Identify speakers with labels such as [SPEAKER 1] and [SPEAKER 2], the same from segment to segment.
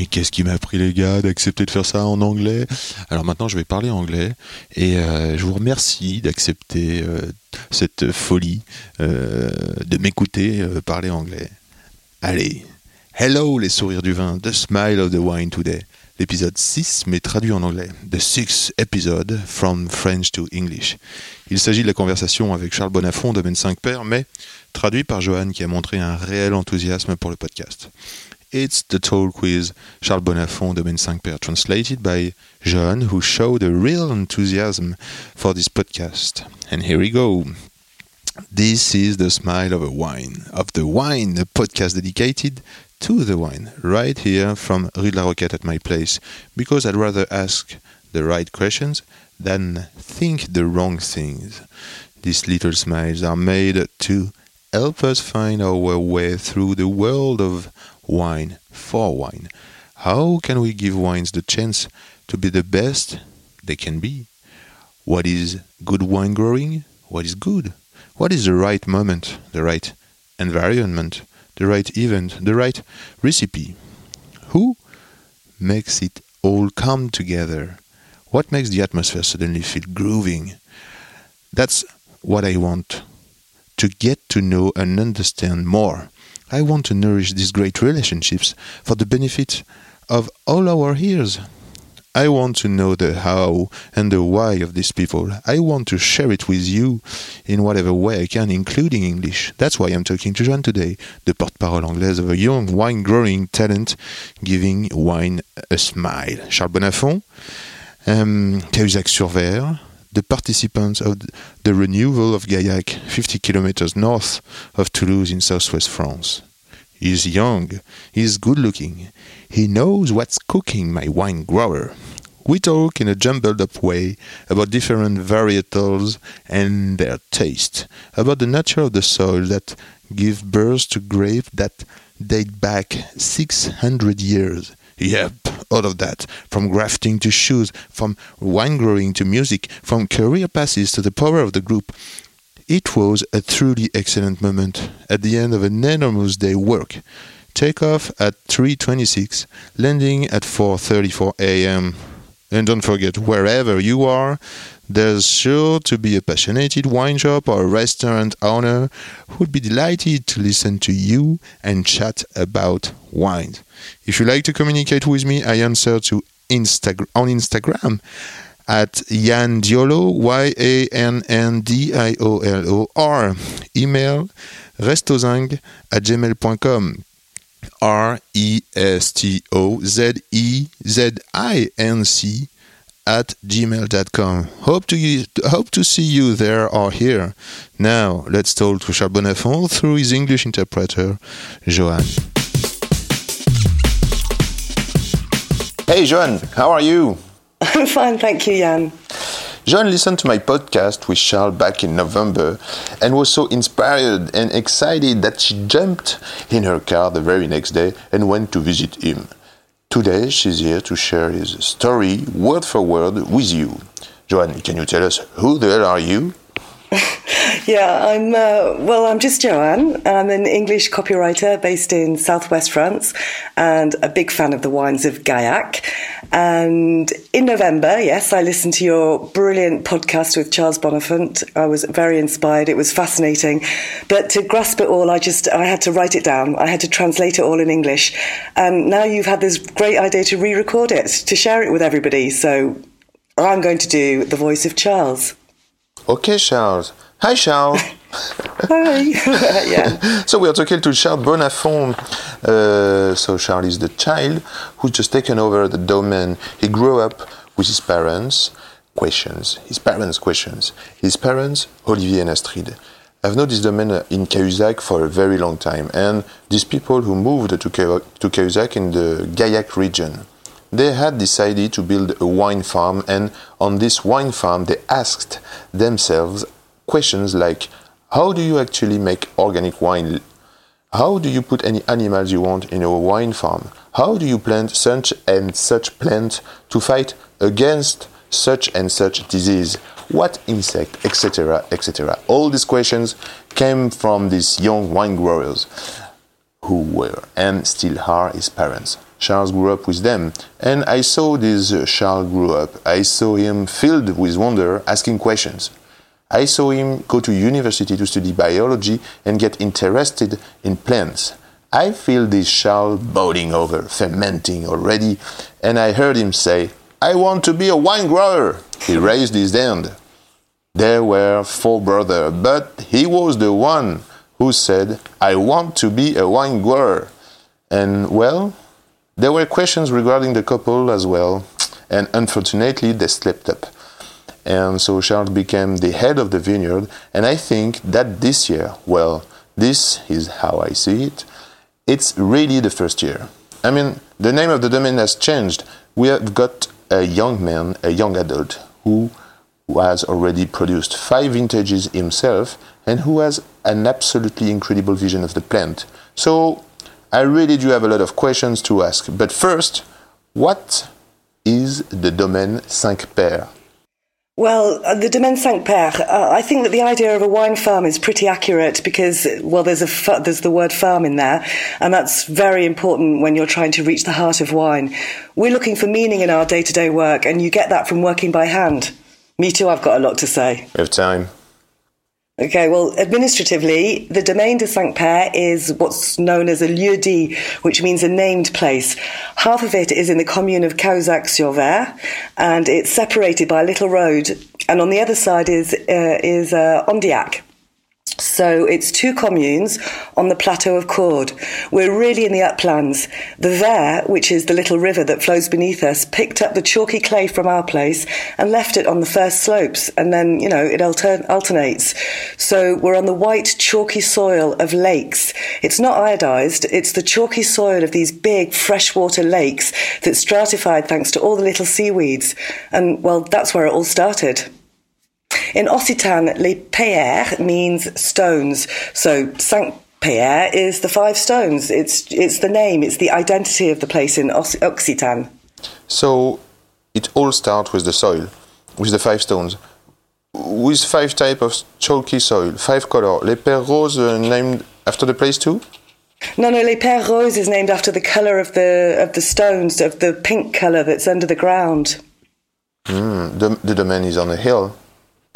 [SPEAKER 1] Mais qu'est-ce qui m'a pris les gars d'accepter de faire ça en anglais? Alors maintenant je vais parler anglais et euh, je vous remercie d'accepter euh, cette folie euh, de m'écouter parler anglais. Allez, hello les sourires du vin, the smile of the wine today. L'épisode 6 mais traduit en anglais. The sixth episode from French to English. Il s'agit de la conversation avec Charles Bonafont, domaine 5 pères, mais traduit par Johan qui a montré un réel enthousiasme pour le podcast. It's the talk with Charles Bonafont, domaine 5 pères, translated by Johan, who showed a real enthusiasm for this podcast. And here we go. This is the smile of a wine, of the wine, a podcast dedicated to the wine, right here from Rue de la Roquette at my place, because I'd rather ask the right questions than think the wrong things. These little smiles are made to help us find our way through the world of wine for wine. How can we give wines the chance to be the best they can be? What is good wine growing? What is good? What is the right moment, the right environment, the right event, the right recipe? Who makes it all come together? What makes the atmosphere suddenly feel grooving? That's what I want to get to know and understand more. I want to nourish these great relationships for the benefit of all our ears. I want to know the how and the why of these people. I want to share it with you in whatever way I can, including English. That's why I'm talking to Joan today, the porte-parole anglaise of a young wine growing talent giving wine a smile. Charles Bonafont, um, Cahuzac-sur-Vère, the participants of the renewal of Gaillac, 50 kilometers north of Toulouse in southwest France. He's young, he's good looking, he knows what's cooking, my wine grower. We talk in a jumbled up way about different varietals and their taste, about the nature of the soil that give birth to grapes that date back 600 years. Yep, all of that. From grafting to shoes, from wine growing to music, from career passes to the power of the group. It was a truly excellent moment at the end of an enormous day work. Take off at 3:26, landing at 4:34 a.m. And don't forget, wherever you are, there's sure to be a passionate wine shop or a restaurant owner who'd be delighted to listen to you and chat about wine. If you like to communicate with me, I answer to Instagram on Instagram at Jan Diolo, Y-A-N-N-D-I-O-L-O, or email restozing at gmail.com, R-E-S-T-O-Z-E-Z-I-N-C at gmail.com. Hope to, hope to see you there or here. Now, let's talk to Charles Bonafont through his English interpreter, Johan. Hey, Johan, how are you?
[SPEAKER 2] I'm fine, thank you, Jan.
[SPEAKER 1] John listened to my podcast with Charles back in November and was so inspired and excited that she jumped in her car the very next day and went to visit him. Today, she's here to share his story word for word with you. Joanne, can you tell us who the hell are you?
[SPEAKER 2] Yeah, I'm, uh, well, I'm just Joanne, and I'm an English copywriter based in southwest France and a big fan of the wines of Gaillac. And in November, yes, I listened to your brilliant podcast with Charles Bonafont. I was very inspired. It was fascinating. But to grasp it all, I just, I had to write it down. I had to translate it all in English. And now you've had this great idea to re-record it, to share it with everybody. So I'm going to do the voice of Charles.
[SPEAKER 1] Okay, Charles. Hi, Charles.
[SPEAKER 2] Hi. yeah.
[SPEAKER 1] so we are talking to Charles Bonafont. Uh, so Charles is the child who's just taken over the domain. He grew up with his parents. Questions. His parents' questions. His parents, Olivier and Astrid. I've known this domain in Cahuzac for a very long time, and these people who moved to, Ca- to Cahuzac in the Gaillac region. They had decided to build a wine farm, and on this wine farm, they asked themselves questions like How do you actually make organic wine? How do you put any animals you want in a wine farm? How do you plant such and such plant to fight against such and such disease? What insect, etc., etc. All these questions came from these young wine growers who were and still are his parents. Charles grew up with them, and I saw this uh, Charles grew up. I saw him filled with wonder, asking questions. I saw him go to university to study biology and get interested in plants. I feel this Charles boiling over, fermenting already, and I heard him say, I want to be a wine grower. He raised his hand. There were four brothers, but he was the one who said, I want to be a wine grower. And well, there were questions regarding the couple as well, and unfortunately they slipped up. And so Charles became the head of the vineyard, and I think that this year, well, this is how I see it, it's really the first year. I mean, the name of the domain has changed. We have got a young man, a young adult, who has already produced five vintages himself and who has an absolutely incredible vision of the plant. So I really do have a lot of questions to ask. But first, what is the domaine Cinq Pères?
[SPEAKER 2] Well, uh, the Domaine Cinq Pères, uh, I think that the idea of a wine farm is pretty accurate because, well, there's, a there's the word farm in there, and that's very important when you're trying to reach the heart of wine. We're looking for meaning in our day to day work, and you get that from working by hand. Me too, I've got a lot to say.
[SPEAKER 1] We have time.
[SPEAKER 2] Okay, well, administratively, the Domaine de Cinq Pères is what's known as a lieu dit, which means a named place. Half of it is in the commune of Cahuzac-sur-Vère, and it's separated by a little road. And on the other side is uh, is uh, Andillac. So it's two communes on the plateau of Cordes. We're really in the uplands. The Ver, which is the little river that flows beneath us, picked up the chalky clay from our place and left it on the first slopes, and then, you know, it alter- alternates. So we're on the white chalky soil of lakes. It's not iodized, it's the chalky soil of these big freshwater lakes that's stratified thanks to all the little seaweeds. And, well, that's where it all started. In Occitan, les pierres means stones. So Saint Pierre is the five stones. It's it's the name. It's the identity of the place in Occitan.
[SPEAKER 1] So it all starts with the soil, with the five stones, with five type of chalky soil, five color. Les Pères Roses named after the place too.
[SPEAKER 2] No, no, Les Pères Roses is named after the color of the of the stones, of the pink color that's under the ground.
[SPEAKER 1] Mm, the, the domain is on a hill.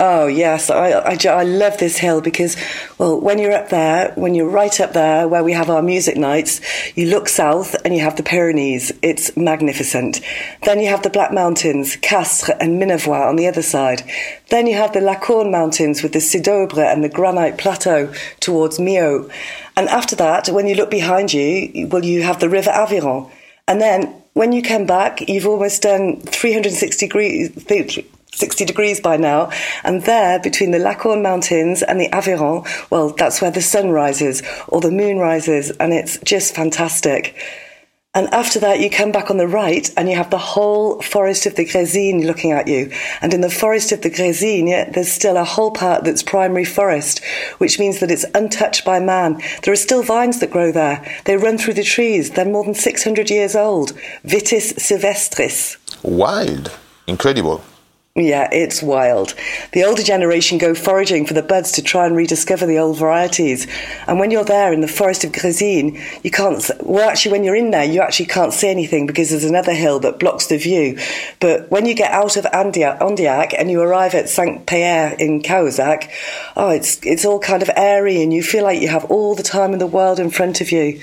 [SPEAKER 2] Oh yes, I, I, I, love this hill because, well, when you're up there, when you're right up there where we have our music nights, you look south and you have the Pyrenees. It's magnificent. Then you have the Black Mountains, Castres and Minervois on the other side. Then you have the Lacaune Mountains with the Sidobre and the Granite Plateau towards Millau. And after that, when you look behind you, well, you have the River Aveyron. And then when you come back, you've almost done 360 degrees 60 degrees by now. And there, between the Lacaune Mountains and the Aveyron, well, that's where the sun rises or the moon rises, and it's just fantastic. And after that, you come back on the right and you have the whole forest of the Grésigne looking at you. And in the forest of the Grésigne, there's still a whole part that's primary forest, which means that it's untouched by man. There are still vines that grow there. They run through the trees. They're more than 600 years old. Vitis sylvestris.
[SPEAKER 1] Wild. Incredible.
[SPEAKER 2] Yeah, it's wild. The older generation go foraging for the buds to try and rediscover the old varieties. And when you're there in the forest of Grésigne, you can't, well, actually, when you're in there, you actually can't see anything because there's another hill that blocks the view. But when you get out of Andillac and you arrive at Saint Pierre in Cahuzac, oh, it's, it's all kind of airy and you feel like you have all the time in the world in front of you.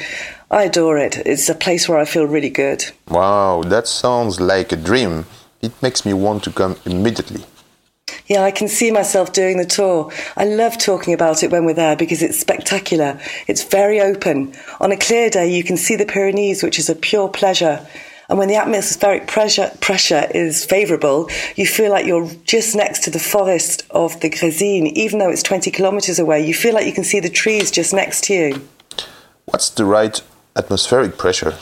[SPEAKER 2] I adore it. It's a place where I feel really good.
[SPEAKER 1] Wow, that sounds like a dream it makes me want to come immediately.
[SPEAKER 2] Yeah, I can see myself doing the tour. I love talking about it when we're there because it's spectacular. It's very open. On a clear day, you can see the Pyrenees, which is a pure pleasure. And when the atmospheric pressure, pressure is favourable, you feel like you're just next to the forest of the Grésigne, even though it's 20 kilometres away. You feel like you can see the trees just next to you.
[SPEAKER 1] What's the right atmospheric pressure?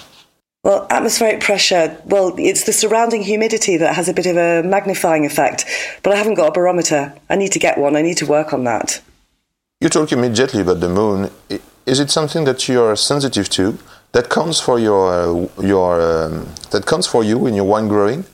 [SPEAKER 2] Well, atmospheric pressure, well, it's the surrounding humidity that has a bit of a magnifying effect, but I haven't got a barometer. I need to get one, I need to work on that.
[SPEAKER 3] You talk immediately about the moon. Is it something that you are sensitive to? That counts for your uh, your um, that counts for you in your wine growing?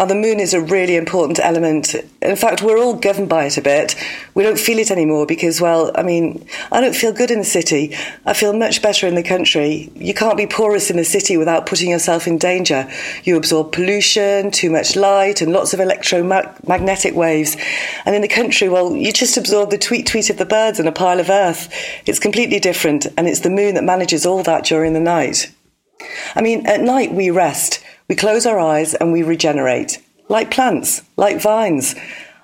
[SPEAKER 2] Oh, the moon is a really important element. In fact, we're all governed by it a bit. We don't feel it anymore because, well, I mean, I don't feel good in the city. I feel much better in the country. You can't be porous in the city without putting yourself in danger. You absorb pollution, too much light, and lots of electromagnetic waves. And in the country, well, you just absorb the tweet tweet of the birds and a pile of earth. It's completely different, and it's the moon that manages all that during the night. I mean, at night we rest, we close our eyes and we regenerate, like plants, like vines.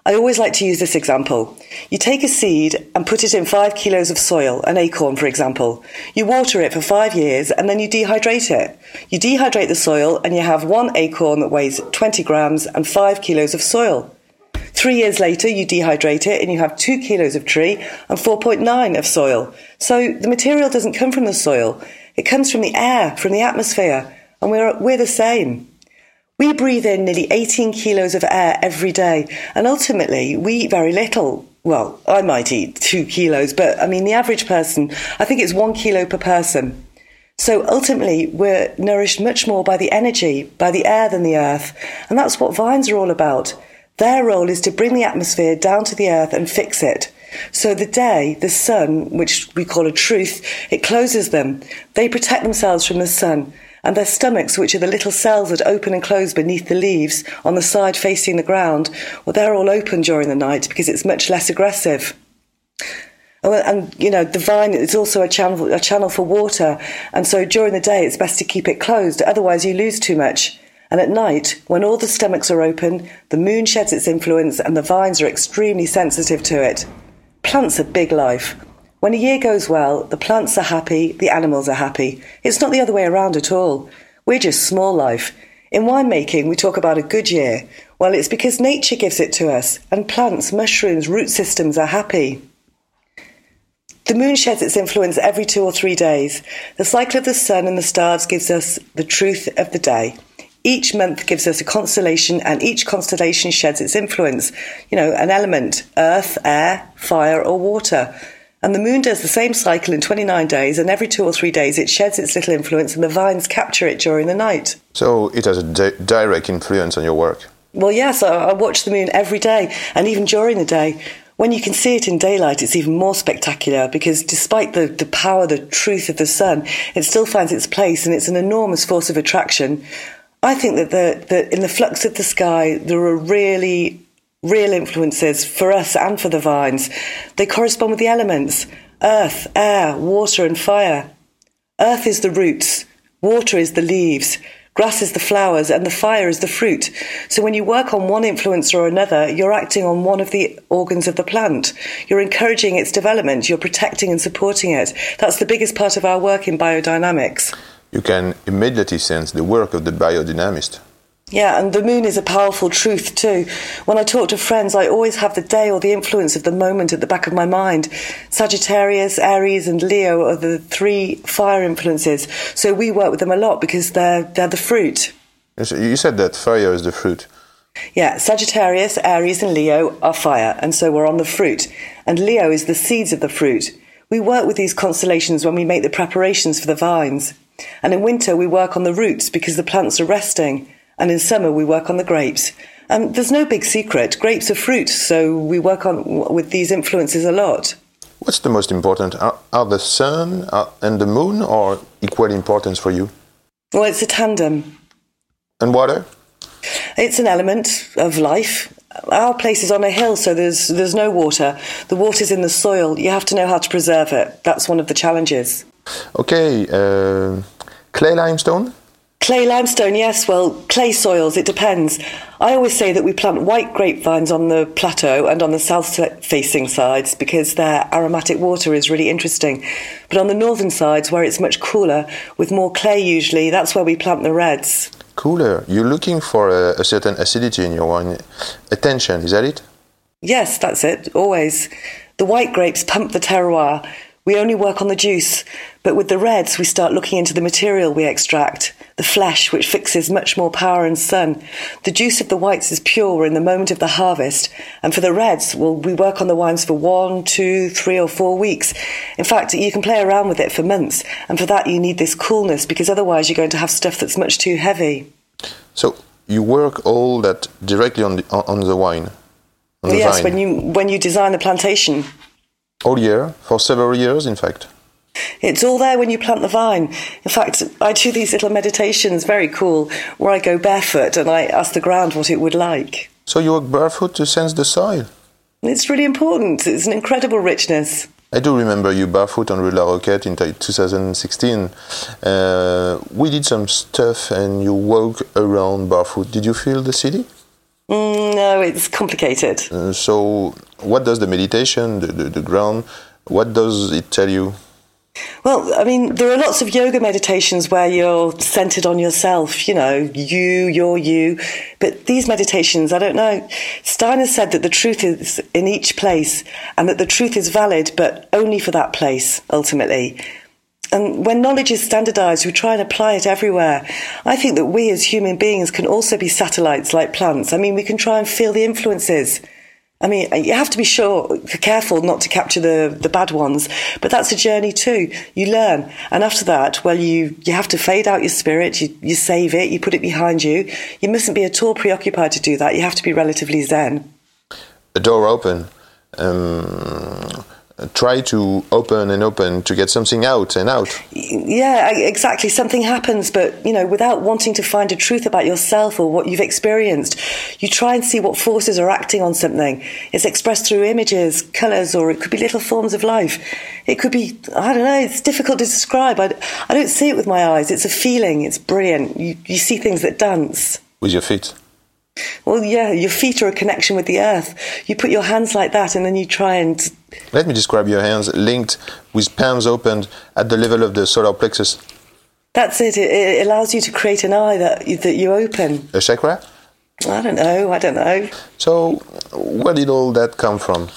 [SPEAKER 2] I always like to use this example. You take a seed and put it in five kilos of soil, an acorn, for example. You water it for five years and then you dehydrate it. You dehydrate the soil and you have one acorn that weighs 20 grams and five kilos of soil. Three years later, you dehydrate it and you have two kilos of tree and 4.9 of soil. So the material doesn't come from the soil. It comes from the air, from the atmosphere, and we're, we're the same. We breathe in nearly 18 kilos of air every day, and ultimately we eat very little. Well, I might eat two kilos, but I mean, the average person, I think it's one kilo per person. So ultimately, we're nourished much more by the energy, by the air than the earth. And that's what vines are all about. Their role is to bring the atmosphere down to the earth and fix it. So the day, the sun, which we call a truth, it closes them. They protect themselves from the sun. And their stomachs, which are the little cells that open and close beneath the leaves on the side facing the ground, well, they're all open during the night because it's much less aggressive. Oh, and you know the vine is also a channel a channel for water and so during the day it's best to keep it closed otherwise you lose too much. And at night when all the stomachs are open the moon sheds its influence and the vines are extremely sensitive to it. Plants are big life when a year goes well the plants are happy the animals are happy it's not the other way around at all we're just small life in winemaking we talk about a good year well it's because nature gives it to us and plants mushrooms root systems are happy the moon sheds its influence every two or three days. The cycle of the sun and the stars gives us the truth of the day. Each month gives us a constellation, and each constellation sheds its influence. You know, an element earth, air, fire, or water. And the moon does the same cycle in 29 days, and every two or three days it sheds its little influence, and the vines capture it during the night.
[SPEAKER 3] So it has a di- direct influence on your work.
[SPEAKER 2] Well, yes, I, I watch the moon every day, and even during the day. When you can see it in daylight, it's even more spectacular because despite the, the power, the truth of the sun, it still finds its place and it's an enormous force of attraction. I think that the, the, in the flux of the sky, there are really real influences for us and for the vines. They correspond with the elements earth, air, water, and fire. Earth is the roots, water is the leaves, grass is the flowers, and the fire is the fruit. So when you work on one influence or another, you're acting on one of the organs of the plant. You're encouraging its development, you're protecting and supporting it. That's the biggest part of our work in biodynamics.
[SPEAKER 3] You can immediately sense the work of the biodynamist.
[SPEAKER 2] Yeah, and the moon is a powerful truth too. When I talk to friends, I always have the day or the influence of the moment at the back of my mind. Sagittarius, Aries, and Leo are the three fire influences. So we work with them a lot because they're they're the fruit.
[SPEAKER 3] You said that fire is the fruit.
[SPEAKER 2] Yeah, Sagittarius, Aries, and Leo are fire, and so we're on the fruit. And Leo is the seeds of the fruit. We work with these constellations when we make the preparations for the vines. And in winter, we work on the roots because the plants are resting. And in summer, we work on the grapes. And there's no big secret. Grapes are fruit, so we work on with these influences a lot.
[SPEAKER 3] What's the most important? Are, are the sun and the moon or equal importance for you?
[SPEAKER 2] Well, it's a tandem.
[SPEAKER 3] And water?
[SPEAKER 2] It's an element of life. Our place is on a hill, so there's there's no water. The water's in the soil. You have to know how to preserve it. That's one of the challenges.
[SPEAKER 3] Okay, uh, clay limestone?
[SPEAKER 2] Clay limestone, yes. Well, clay soils, it depends. I always say that we plant white grapevines on the plateau and on the south facing sides because their aromatic water is really interesting. But on the northern sides, where it's much cooler, with more clay usually, that's where we plant the reds.
[SPEAKER 3] Cooler. You're looking for a, a certain acidity in your wine. Attention, is that it?
[SPEAKER 2] Yes, that's it, always. The white grapes pump the terroir. We only work on the juice, but with the reds, we start looking into the material we extract. The flesh, which fixes much more power and sun. The juice of the whites is pure in the moment of the harvest, and for the reds, well, we work on the wines for one, two, three, or four weeks. In fact, you can play around with it for months, and for that, you need this coolness because otherwise, you're going to have stuff that's much too heavy.
[SPEAKER 1] So you work all that directly on the on the wine. On the
[SPEAKER 2] yes, when you when you design the plantation,
[SPEAKER 1] all year for several years, in fact.
[SPEAKER 2] It's all there when you plant the vine. In fact, I do these little meditations, very cool, where I go barefoot and I ask the ground what it would like.
[SPEAKER 1] So you walk barefoot to sense the soil.
[SPEAKER 2] It's really important. It's an incredible richness.
[SPEAKER 1] I do remember you barefoot on Rue la Roquette in 2016. Uh, we did some stuff and you walk around barefoot. Did you feel the city?
[SPEAKER 2] Mm, no, it's complicated.
[SPEAKER 1] Uh, so, what does the meditation, the, the, the ground, what does it tell you?
[SPEAKER 2] Well, I mean, there are lots of yoga meditations where you're centered on yourself, you know, you, you're you. But these meditations, I don't know. Steiner said that the truth is in each place and that the truth is valid, but only for that place, ultimately. And when knowledge is standardized, we try and apply it everywhere. I think that we as human beings can also be satellites like plants. I mean, we can try and feel the influences. I mean, you have to be sure, careful not to capture the, the bad ones, but that's a journey too. You learn. And after that, well, you, you have to fade out your spirit, you, you save it, you put it behind you. You mustn't be at all preoccupied to do that. You have to be relatively zen.
[SPEAKER 1] A door open. Um, try to open and open to get something out and out.
[SPEAKER 2] Yeah, exactly. Something happens, but you know, without wanting to find a truth about yourself or what you've experienced, you try and see what forces are acting on something. It's expressed through images, colours, or it could be little forms of life. It could be, I don't know, it's difficult to describe. I, I don't see it with my eyes. It's a feeling. It's brilliant. You, you see things that dance.
[SPEAKER 1] With your feet.
[SPEAKER 2] Well, yeah, your feet are a connection with the earth. You put your hands like that and then you try and.
[SPEAKER 1] Let me describe your hands linked with palms opened at the level of the solar plexus.
[SPEAKER 2] That's it. It, it allows you to create an eye that, that you open.
[SPEAKER 1] A chakra?
[SPEAKER 2] I don't know. I don't know.
[SPEAKER 1] So, where did all that come from?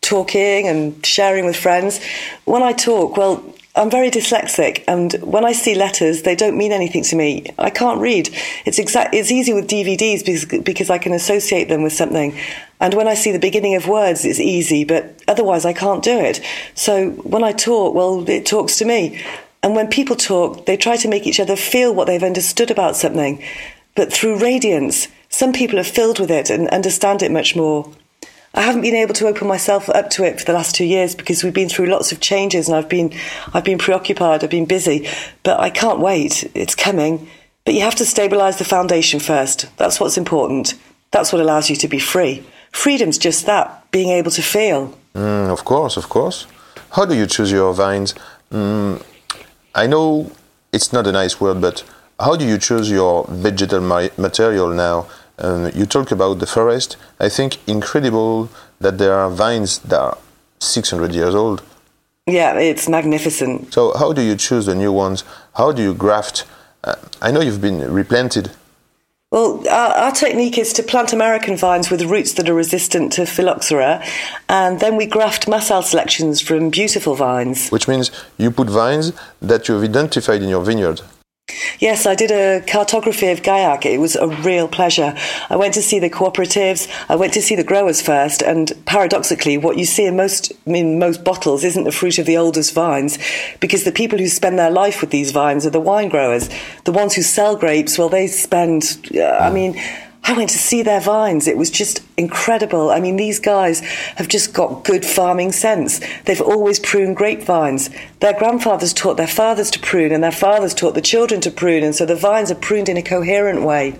[SPEAKER 2] Talking and sharing with friends. When I talk, well, I'm very dyslexic, and when I see letters, they don't mean anything to me. I can't read. It's exact. It's easy with DVDs because because I can associate them with something, and when I see the beginning of words, it's easy. But otherwise, I can't do it. So when I talk, well, it talks to me. And when people talk, they try to make each other feel what they've understood about something, but through radiance. Some people are filled with it and understand it much more. I haven't been able to open myself up to it for the last two years because we've been through lots of changes and I've been I've been preoccupied, I've been busy, but I can't wait. It's coming. But you have to stabilize the foundation first. That's what's important. That's what allows you to be free. Freedom's just that, being able to feel.
[SPEAKER 1] Mm, of course, of course. How do you choose your vines? Mm, I know it's not a nice word, but how do you choose your vegetal ma- material now? Um, you talk about the forest. I think incredible that there are vines that are 600 years old.
[SPEAKER 2] Yeah, it's magnificent.
[SPEAKER 1] So how do you choose the new ones? How do you graft? Uh, I know you've been replanted.
[SPEAKER 2] Well, our, our, technique is to plant American vines with roots that are resistant to phylloxera, and then we graft Massal selections from beautiful vines.
[SPEAKER 1] Which means you put vines that you've identified in your vineyard.
[SPEAKER 2] Yes, I did a cartography of Gaillac. It was a real pleasure. I went to see the cooperatives. I went to see the growers first, and paradoxically, what you see in most in most bottles isn't the fruit of the oldest vines, because the people who spend their life with these vines are the wine growers. The ones who sell grapes, well, they spend. Uh, I mean. I went to see their vines. It was just incredible. I mean, these guys have just got good farming sense. They've always pruned grapevines. Their grandfathers taught their fathers to prune, and their fathers taught the children to prune, and so the vines are pruned in a coherent way.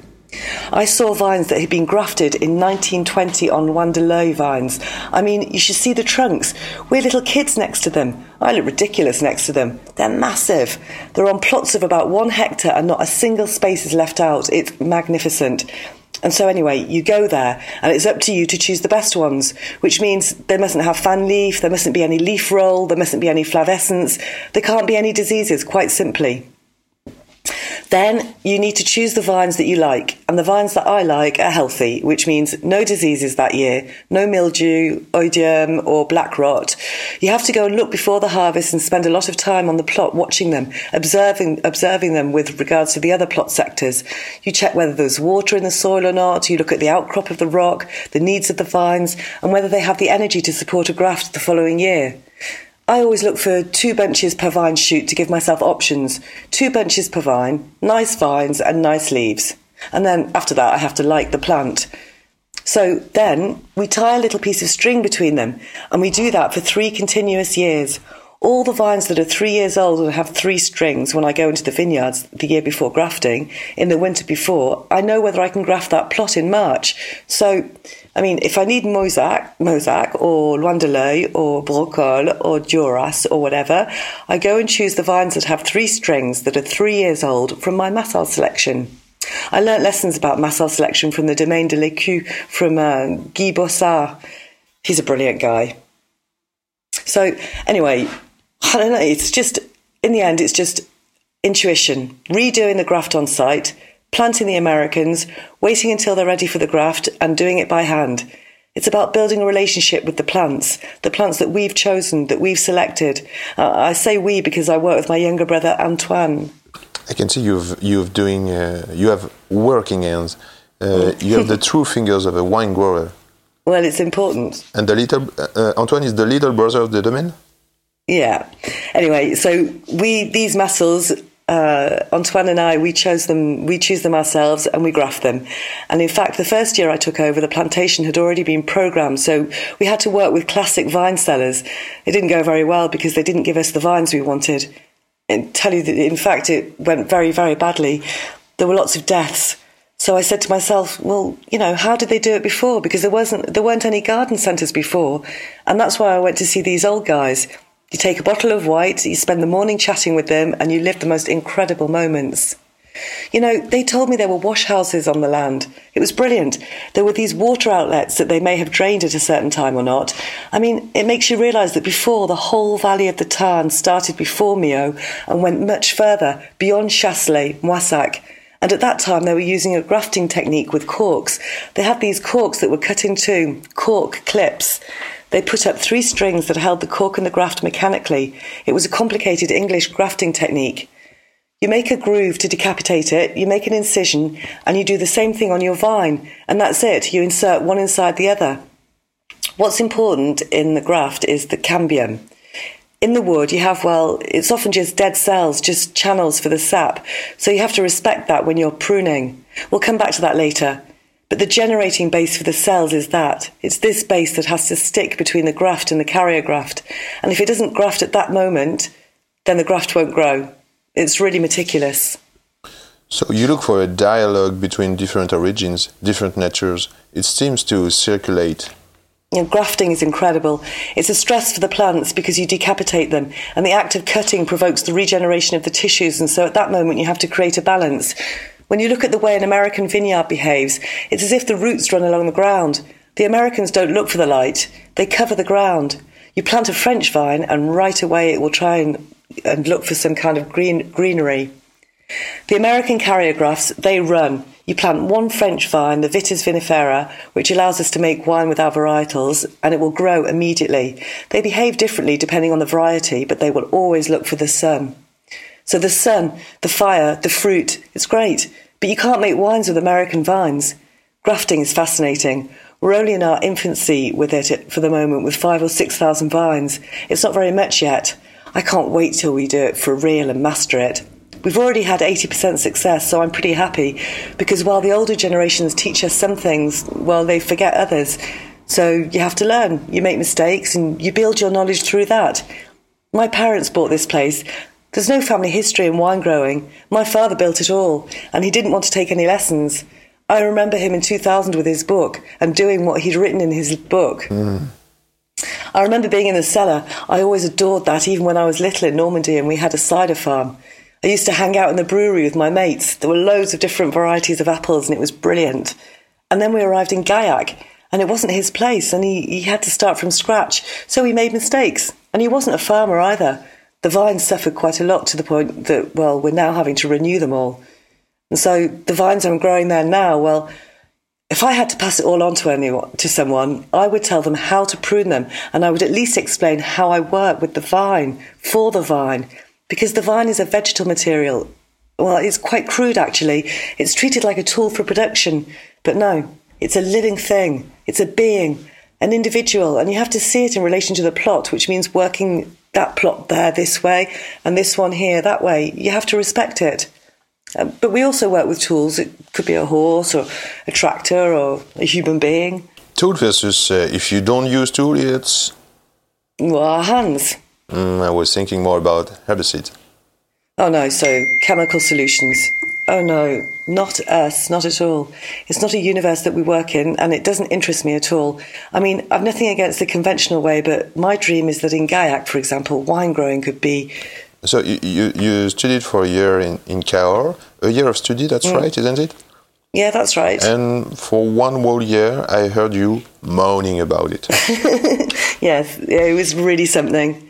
[SPEAKER 2] I saw vines that had been grafted in 1920 on Wanderlei vines. I mean, you should see the trunks. We're little kids next to them. I look ridiculous next to them. They're massive. They're on plots of about one hectare and not a single space is left out. It's magnificent. And so, anyway, you go there, and it's up to you to choose the best ones, which means they mustn't have fan leaf, there mustn't be any leaf roll, there mustn't be any flavescence, there can't be any diseases, quite simply. Then you need to choose the vines that you like, and the vines that I like are healthy, which means no diseases that year, no mildew, oidium, or black rot. You have to go and look before the harvest and spend a lot of time on the plot watching them, observing observing them with regards to the other plot sectors. You check whether there's water in the soil or not, you look at the outcrop of the rock, the needs of the vines, and whether they have the energy to support a graft the following year. I always look for two bunches per vine shoot to give myself options. Two bunches per vine, nice vines and nice leaves. And then after that, I have to like the plant. So then we tie a little piece of string between them, and we do that for three continuous years. All the vines that are three years old and have three strings when I go into the vineyards the year before grafting, in the winter before, I know whether I can graft that plot in March. So I mean, if I need Mauzac, Mauzac or Loin de l'Oeil or Braucol or Duras or whatever, I go and choose the vines that have three strings that are three years old from my Massal selection. I learnt lessons about Massal selection from the Domaine de l'Écu from uh, Guy Bossard. He's a brilliant guy. So, anyway, I don't know, it's just, in the end, it's just intuition, redoing the graft on site planting the Americans, waiting until they're ready for the graft, and doing it by hand. It's about building a relationship with the plants, the plants that we've chosen, that we've selected. Uh, I say we because I work with my younger brother Antoine.
[SPEAKER 3] I can see you've you've doing uh, you have working hands. Uh, you have the true fingers of a wine grower.
[SPEAKER 2] Well, it's important.
[SPEAKER 3] And the little uh, Antoine is the little brother of the domain.
[SPEAKER 2] Yeah. Anyway, so we these muscles uh, Antoine and I, we chose them, we choose them ourselves and we graft them. And in fact, the first year I took over, the plantation had already been programmed. So we had to work with classic vine sellers. It didn't go very well because they didn't give us the vines we wanted. And tell you that, in fact, it went very, very badly. There were lots of deaths. So I said to myself, well, you know, how did they do it before? Because there wasn't, there weren't any garden centres before. And that's why I went to see these old guys you take a bottle of white, you spend the morning chatting with them, and you live the most incredible moments. You know, they told me there were wash houses on the land. It was brilliant. There were these water outlets that they may have drained at a certain time or not. I mean, it makes you realise that before the whole valley of the Tarn started before Millau and went much further beyond Chasselet, Moissac. And at that time, they were using a grafting technique with corks. They had these corks that were cut in two, cork clips. They put up three strings that held the cork and the graft mechanically. It was a complicated English grafting technique. You make a groove to decapitate it, you make an incision, and you do the same thing on your vine, and that's it. You insert one inside the other. What's important in the graft is the cambium. In the wood, you have, well, it's often just dead cells, just channels for the sap. So you have to respect that when you're pruning. We'll come back to that later. But the generating base for the cells is that. It's this base that has to stick between the graft and the carrier graft. And if it doesn't graft at that moment, then the graft won't grow. It's really meticulous.
[SPEAKER 3] So you look for a dialogue between different origins, different natures. It seems to circulate.
[SPEAKER 2] You know, grafting is incredible. It's a stress for the plants because you decapitate them, and the act of cutting provokes the regeneration of the tissues. And so at that moment, you have to create a balance. When you look at the way an American vineyard behaves, it's as if the roots run along the ground. The Americans don't look for the light, they cover the ground. You plant a French vine, and right away it will try and, and look for some kind of green, greenery. The American carrier grafts, they run. You plant one French vine, the Vitis vinifera, which allows us to make wine with our varietals, and it will grow immediately. They behave differently depending on the variety, but they will always look for the sun. So the sun, the fire, the fruit, it's great. But you can't make wines with American vines. Grafting is fascinating. We're only in our infancy with it for the moment, with five or six thousand vines. It's not very much yet. I can't wait till we do it for real and master it. We've already had 80% success, so I'm pretty happy because while the older generations teach us some things, well, they forget others. So you have to learn. You make mistakes and you build your knowledge through that. My parents bought this place there's no family history in wine growing. My father built it all, and he didn't want to take any lessons. I remember him in 2000 with his book and doing what he'd written in his book. Mm. I remember being in the cellar. I always adored that, even when I was little in Normandy and we had a cider farm. I used to hang out in the brewery with my mates. There were loads of different varieties of apples, and it was brilliant. And then we arrived in Gaillac, and it wasn't his place, and he, he had to start from scratch. So he made mistakes, and he wasn't a farmer either. The vines suffered quite a lot to the point that, well, we're now having to renew them all. And so the vines I'm growing there now, well, if I had to pass it all on to anyone, to someone, I would tell them how to prune them, and I would at least explain how I work with the vine for the vine, because the vine is a vegetal material. Well, it's quite crude actually. It's treated like a tool for production, but no, it's a living thing. It's a being, an individual, and you have to see it in relation to the plot, which means working that plot there this way and this one here that way. You have to respect it. Um, but we also work with tools. It could be a horse or a tractor or a human being.
[SPEAKER 3] Tool versus uh, if you don't use tool, it's.
[SPEAKER 2] Well, our hands.
[SPEAKER 3] Mm, I was thinking more about herbicide.
[SPEAKER 2] Oh no, so chemical solutions. Oh no, not us, not at all. It's not a universe that we work in, and it doesn't interest me at all. I mean, I've nothing against the conventional way, but my dream is that in Gaillac, for example, wine growing could be.
[SPEAKER 3] So you, you, you studied for a year in, in Cahors, a year of study, that's
[SPEAKER 2] Mm.
[SPEAKER 3] right, isn't it?
[SPEAKER 2] Yeah, that's right.
[SPEAKER 3] And for one whole year, I heard you moaning about it.
[SPEAKER 2] Yes, yeah, it was really something.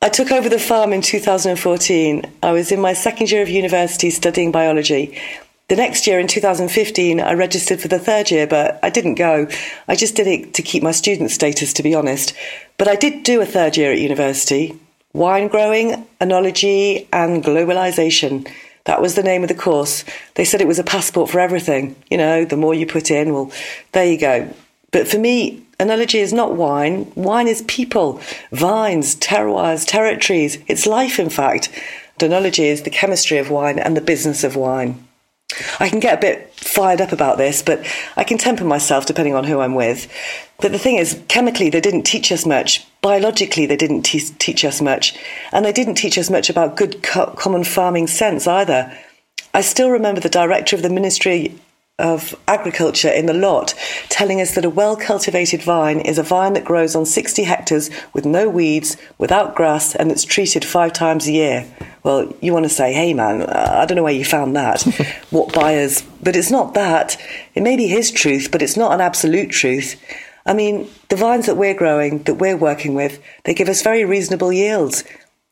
[SPEAKER 2] I took over the farm in 2014. I was in my second year of university studying biology. The next year, in 2015, I registered for the third year, but I didn't go. I just did it to keep my student status, to be honest. But I did do a third year at university wine growing, enology, and globalization. That was the name of the course. They said it was a passport for everything. You know, the more you put in, well, there you go. But for me, enology is not wine. Wine is people, vines, terroirs, territories. It's life, in fact. And enology is the chemistry of wine and the business of wine. I can get a bit fired up about this, but I can temper myself depending on who I'm with. But the thing is, chemically, they didn't teach us much. Biologically, they didn't te- teach us much. And they didn't teach us much about good co- common farming sense either. I still remember the director of the Ministry of Agriculture in the lot telling us that a well cultivated vine is a vine that grows on 60 hectares with no weeds, without grass, and that's treated five times a year. Well, you want to say, hey man, I don't know where you found that. what buyers? But it's not that. It may be his truth, but it's not an absolute truth. I mean, the vines that we're growing, that we're working with, they give us very reasonable yields.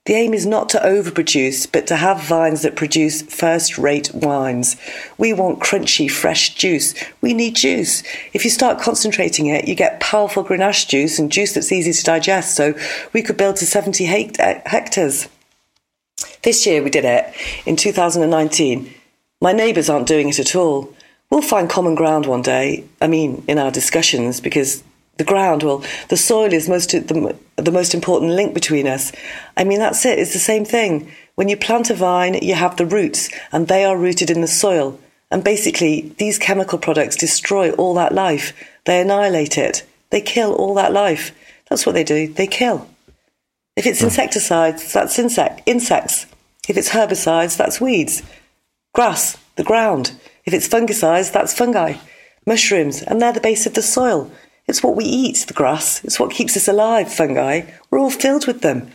[SPEAKER 2] The aim is not to overproduce, but to have vines that produce first rate wines. We want crunchy, fresh juice. We need juice. If you start concentrating it, you get powerful Grenache juice and juice that's easy to digest. So we could build to 70 hect- hectares. This year we did it in 2019. My neighbours aren't doing it at all. We'll find common ground one day. I mean, in our discussions, because the ground, well, the soil is most the, the most important link between us. I mean, that's it. It's the same thing. When you plant a vine, you have the roots, and they are rooted in the soil. And basically, these chemical products destroy all that life. They annihilate it. They kill all that life. That's what they do. They kill. If it's hmm. insecticides, that's insect insects. If it's herbicides, that's weeds. Grass, the ground. If it's fungicides, that's fungi. Mushrooms, and they're the base of the soil. It's what we eat, the grass. It's what keeps us alive, fungi. We're all filled with them.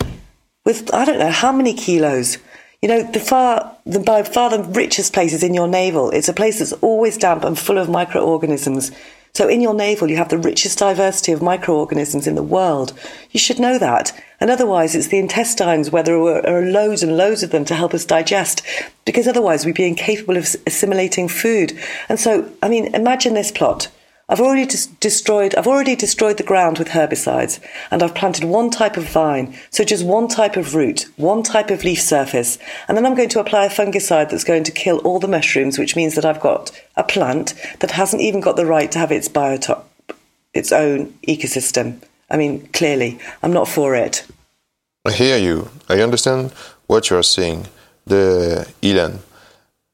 [SPEAKER 2] With, I don't know how many kilos. You know, the far, the, by far the richest place is in your navel. It's a place that's always damp and full of microorganisms. So in your navel, you have the richest diversity of microorganisms in the world. You should know that. And otherwise, it's the intestines where there are, are loads and loads of them to help us digest, because otherwise we'd be incapable of assimilating food. And so, I mean, imagine this plot. I've already des- destroyed. I've already destroyed the ground with herbicides, and I've planted one type of vine, so just one type of root, one type of leaf surface, and then I'm going to apply a fungicide that's going to kill all the mushrooms, which means that I've got a plant that hasn't even got the right to have its biotope, its own ecosystem. I mean, clearly, I'm not for it.
[SPEAKER 3] I hear you. I understand what you are saying. The Elan.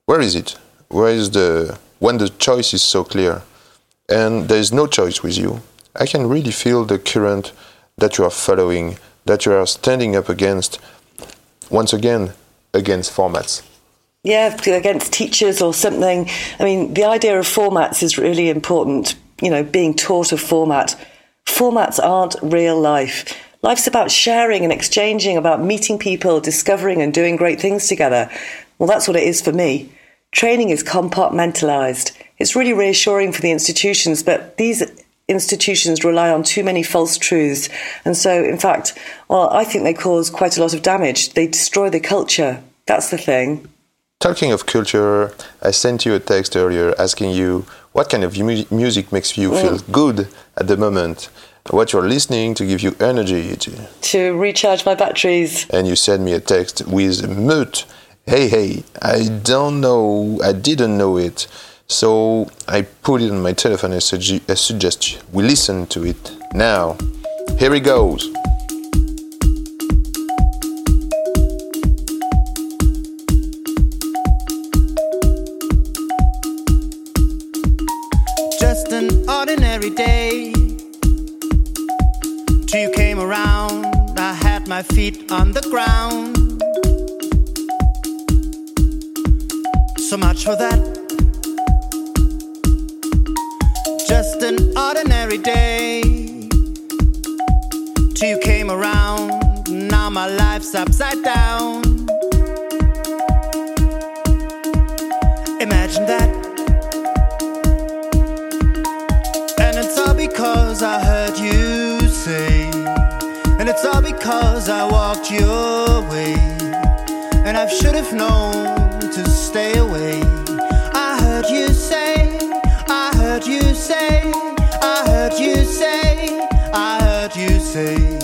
[SPEAKER 3] Where is it? Where is the when the choice is so clear? And there is no choice with you. I can really feel the current that you are following, that you are standing up against, once again, against formats.
[SPEAKER 2] Yeah, against teachers or something. I mean, the idea of formats is really important. You know, being taught a format. Formats aren't real life. Life's about sharing and exchanging, about meeting people, discovering and doing great things together. Well, that's what it is for me. Training is compartmentalized. It's really reassuring for the institutions, but these institutions rely on too many false truths. And so, in fact, well, I think they cause quite a lot of damage. They destroy the culture. That's the thing.
[SPEAKER 1] Talking of culture, I sent you a text earlier asking you what kind of mu- music makes you feel mm. good at the moment, what you're listening to give you energy. To,
[SPEAKER 2] To recharge my batteries.
[SPEAKER 1] and you sent me a text with Meut. Hey, hey, I don't know, I didn't know it. So I put it on my telephone sugge- I suggest we listen to it now. Here it goes.
[SPEAKER 4] just an ordinary day. Till you came around, I had my feet on the ground. So much for that. Just an ordinary day. Till you came around, now my life's upside down. Imagine that. And it's all because I heard you say. And it's all because I walked your way. And I should have known to stay away. Say,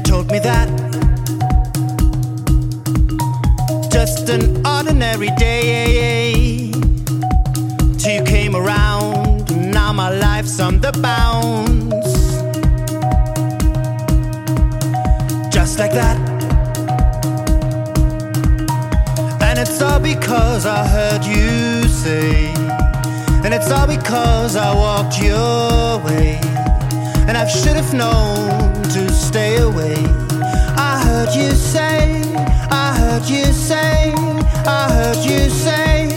[SPEAKER 4] They've told me that. Just an ordinary day. Till you came around, now my life's on the bounce. Just like that. And it's all because I heard you say. And it's all because I walked your way. And I should have known to stay away. I heard you say, I heard you say, I heard you say,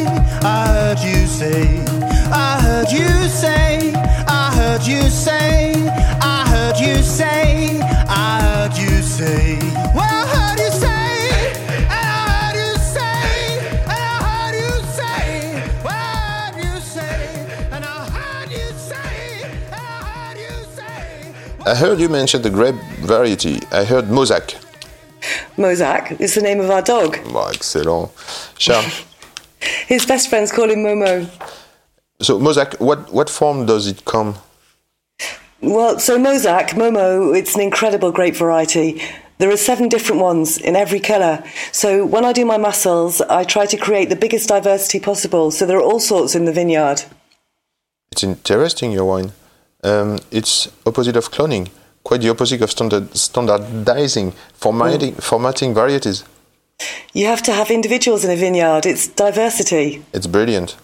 [SPEAKER 4] I heard you say, I heard you say, I heard you say, I heard you say, I heard you say. Well, I heard you say, I heard you
[SPEAKER 1] mention the grape variety. I heard Mauzac.
[SPEAKER 2] Mauzac is the name of our dog.
[SPEAKER 1] Bon, excellent. Charles,
[SPEAKER 2] His best friends call him Momo.
[SPEAKER 1] so Mauzac, what, what form does it come?
[SPEAKER 2] Well, so Mauzac, Momo, it's an incredible grape variety. There are seven different ones in every colour. So when I do my muscles, I try to create the biggest diversity possible. So there are all sorts in the vineyard.
[SPEAKER 1] It's interesting, your wine. Um, it's opposite of cloning, quite the opposite of standard, standardizing, formatting, formatting varieties.
[SPEAKER 2] You have to have individuals in a vineyard. It's diversity.
[SPEAKER 1] It's brilliant.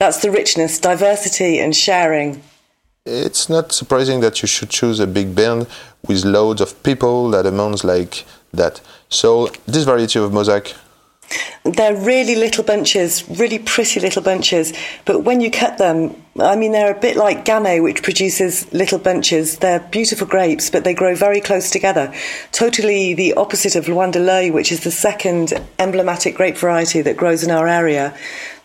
[SPEAKER 2] That's the richness, diversity, and sharing.
[SPEAKER 1] It's not surprising that you should choose a big band with loads of people that amounts like that. So this variety of Mauzac,
[SPEAKER 2] They're really little bunches, really pretty little bunches. But when you cut them, I mean, they're a bit like Gamay, which produces little bunches. They're beautiful grapes, but they grow very close together. Totally the opposite of Loin de which is the second emblematic grape variety that grows in our area.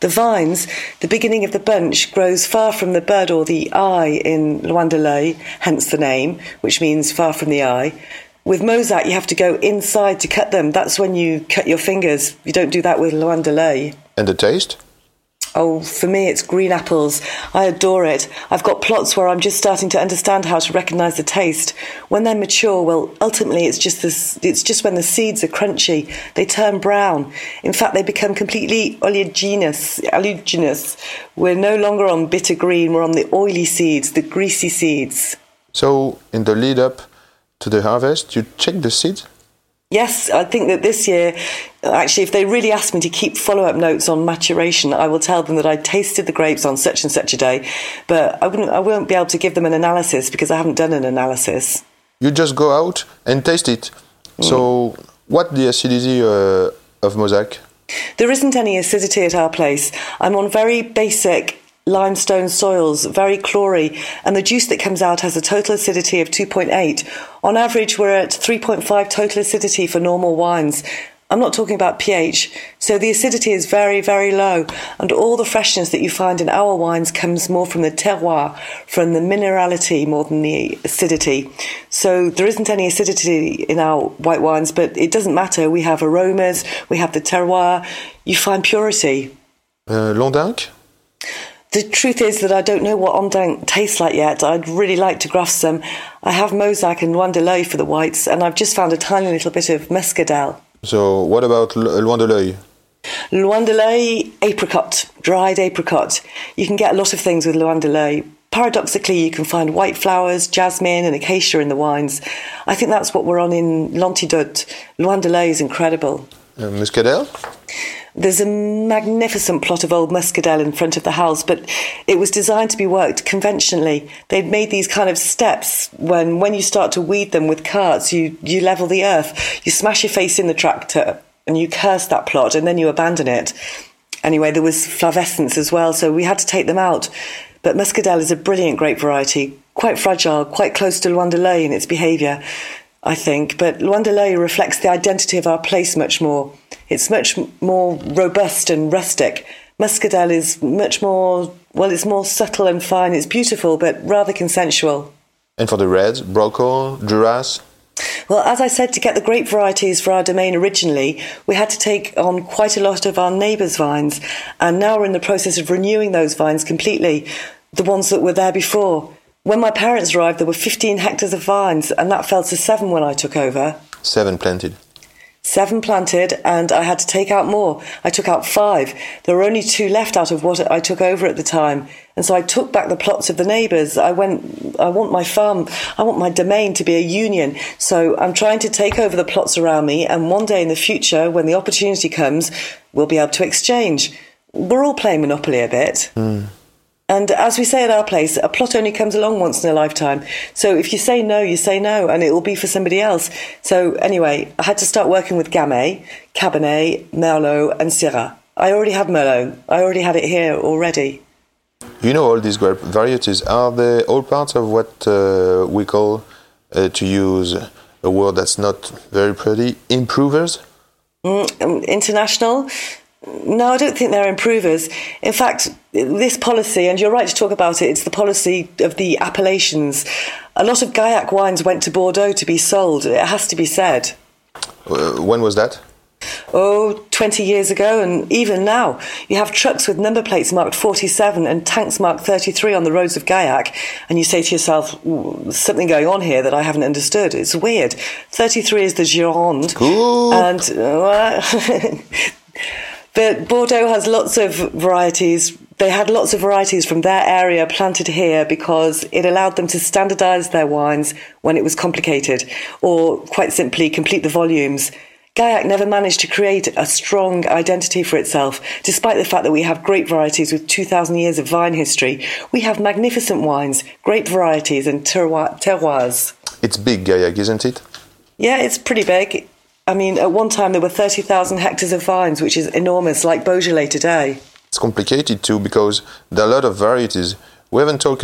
[SPEAKER 2] The vines, the beginning of the bunch, grows far from the bud or the eye in Loin de hence the name, which means far from the eye. With Mauzac, you have to go inside to cut them. That's when you cut your fingers. You don't do that with Loin de l'Oeil.
[SPEAKER 3] And the taste?
[SPEAKER 2] Oh, for me, it's green apples. I adore it. I've got plots where I'm just starting to understand how to recognise the taste. When they're mature, well, ultimately, it's just this. It's just when the seeds are crunchy, they turn brown. In fact, they become completely oleaginous. Oleaginous. We're no longer on bitter green. We're on the oily seeds, the greasy seeds.
[SPEAKER 3] So, in the lead up to the harvest, you check the seeds?
[SPEAKER 2] Yes, I think that this year, actually, if they really ask me to keep follow up notes on maturation, I will tell them that I tasted the grapes on such and such a day, but I, wouldn't, I won't be able to give them an analysis because I haven't done an analysis.
[SPEAKER 3] You just go out and taste it. So, what the acidity uh, of Mauzac?
[SPEAKER 2] There isn't any acidity at our place. I'm on very basic limestone soils, very chlory, and the juice that comes out has a total acidity of 2.8. On average, we're at 3.5 total acidity for normal wines. I'm not talking about pH. So the acidity is very, very low, and all the freshness that you find in our wines comes more from the terroir, from the minerality more than the acidity. So there isn't any acidity in our white wines, but it doesn't matter. We have aromas, we have the terroir, you find purity.
[SPEAKER 3] Uh?
[SPEAKER 2] The truth is that I don't know what Ondenc tastes like yet. I'd really like to graft some. I have Mauzac and Loin de l'Oeil for the whites, and I've just found a tiny little bit of Muscadel.
[SPEAKER 3] So, what about L- Loin de l'Oeil?
[SPEAKER 2] Loin de l'Oeil, apricot, dried apricot. You can get a lot of things with Loin de l'Oeil. Paradoxically, you can find white flowers, jasmine, and acacia in the wines. I think that's what we're on in L'Antidote. Loin de l'Oeil is incredible.
[SPEAKER 3] Uh, Muscadel?
[SPEAKER 2] There's a magnificent plot of old muscadel in front of the house, but it was designed to be worked conventionally. They'd made these kind of steps when, when you start to weed them with carts, you, you level the earth, you smash your face in the tractor, and you curse that plot, and then you abandon it. Anyway, there was flavescence as well, so we had to take them out. But muscadel is a brilliant grape variety, quite fragile, quite close to Loin de l'Oeil in its behaviour. I think, but Loin de l'Oeil reflects the identity of our place much more. It's much more robust and rustic. Muscadel is much more, well, it's more subtle and fine. It's beautiful, but rather consensual.
[SPEAKER 3] And for the reds, Braucol, Duras?
[SPEAKER 2] Well, as I said, to get the grape varieties for our domain originally, we had to take on quite a lot of our neighbours' vines, and now we're in the process of renewing those vines completely, the ones that were there before. When my parents arrived, there were 15 hectares of vines, and that fell to seven when I took over.
[SPEAKER 3] Seven planted.
[SPEAKER 2] Seven planted, and I had to take out more. I took out five. There were only two left out of what I took over at the time. And so I took back the plots of the neighbours. I went, I want my farm, I want my domain to be a union. So I'm trying to take over the plots around me, and one day in the future, when the opportunity comes, we'll be able to exchange. We're all playing Monopoly a bit. Hmm. And as we say at our place, a plot only comes along once in a lifetime. So if you say no, you say no, and it will be for somebody else. So anyway, I had to start working with Gamay, Cabernet, Merlot, and Syrah. I already have Merlot. I already had it here already.
[SPEAKER 3] You know all these grape varieties. Are they all parts of what uh, we call, uh, to use a word that's not very pretty, improvers?
[SPEAKER 2] Mm, um, international? No, I don't think they're improvers. In fact, this policy, and you're right to talk about it, it's the policy of the appellations. A lot of Gaillac wines went to Bordeaux to be sold, it has to be said.
[SPEAKER 3] Uh, when was that?
[SPEAKER 2] Oh, 20 years ago, and even now, you have trucks with number plates marked 47 and tanks marked 33 on the roads of Gaillac, and you say to yourself, something going on here that I haven't understood. It's weird. 33 is the Gironde,
[SPEAKER 3] Cool.
[SPEAKER 2] and uh, but Bordeaux has lots of varieties. They had lots of varieties from their area planted here because it allowed them to standardize their wines when it was complicated, or quite simply complete the volumes. Gaillac never managed to create a strong identity for itself, despite the fact that we have great varieties with 2,000 years of vine history. We have magnificent wines, great varieties, and terroir- terroirs.
[SPEAKER 3] It's big, Gaillac, isn't it?
[SPEAKER 2] Yeah, it's pretty big. I mean, at one time there were 30,000 hectares of vines, which is enormous, like Beaujolais today.
[SPEAKER 1] It's complicated too because there are a lot of varieties. We haven't talked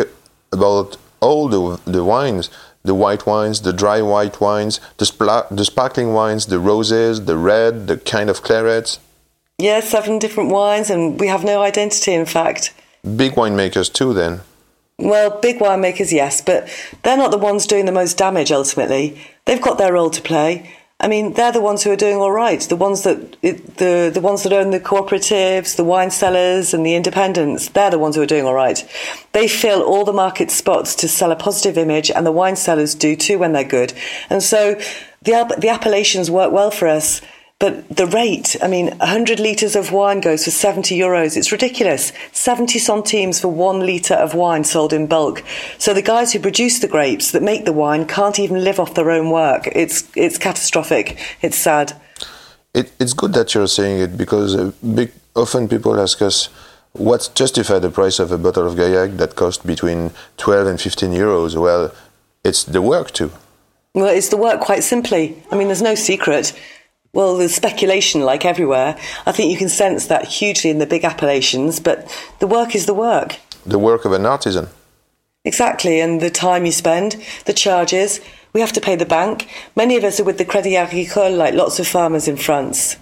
[SPEAKER 1] about all the, the wines the white wines, the dry white wines, the, spla- the sparkling wines, the roses, the red, the kind of clarets.
[SPEAKER 2] Yeah, seven different wines, and we have no identity, in fact.
[SPEAKER 1] Big winemakers too, then.
[SPEAKER 2] Well, big winemakers, yes, but they're not the ones doing the most damage ultimately. They've got their role to play. I mean, they're the ones who are doing all right. The ones that the the ones that own the cooperatives, the wine sellers, and the independents. They're the ones who are doing all right. They fill all the market spots to sell a positive image, and the wine sellers do too when they're good. And so the the appellations work well for us. But the rate, I mean, 100 litres of wine goes for 70 euros. It's ridiculous. 70 centimes for one litre of wine sold in bulk. So the guys who produce the grapes that make the wine can't even live off their own work. It's, it's catastrophic. It's sad.
[SPEAKER 1] It, it's good that you're saying it because uh, big, often people ask us, what's justify the price of a bottle of Gaillac that costs between 12 and 15 euros? Well, it's the work too.
[SPEAKER 2] Well, it's the work quite simply. I mean, there's no secret. Well, there's speculation like everywhere. I think you can sense that hugely in the big appellations, but the work is the work.
[SPEAKER 1] The work of an artisan.
[SPEAKER 2] Exactly, and the time you spend, the charges. We have to pay the bank. Many of us are with the Crédit Agricole, like lots of farmers in France.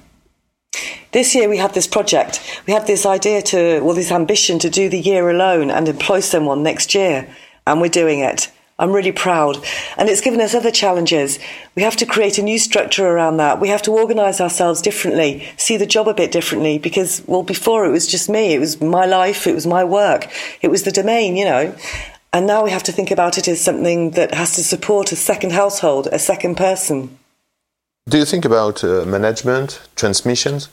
[SPEAKER 2] This year we had this project. We had this idea to, well, this ambition to do the year alone and employ someone next year, and we're doing it. I'm really proud. And it's given us other challenges. We have to create a new structure around that. We have to organise ourselves differently, see the job a bit differently, because, well, before it was just me. It was my life, it was my work, it was the domain, you know. And now we have to think about it as something that has to support a second household, a second person.
[SPEAKER 1] Do you think about uh, management, transmissions?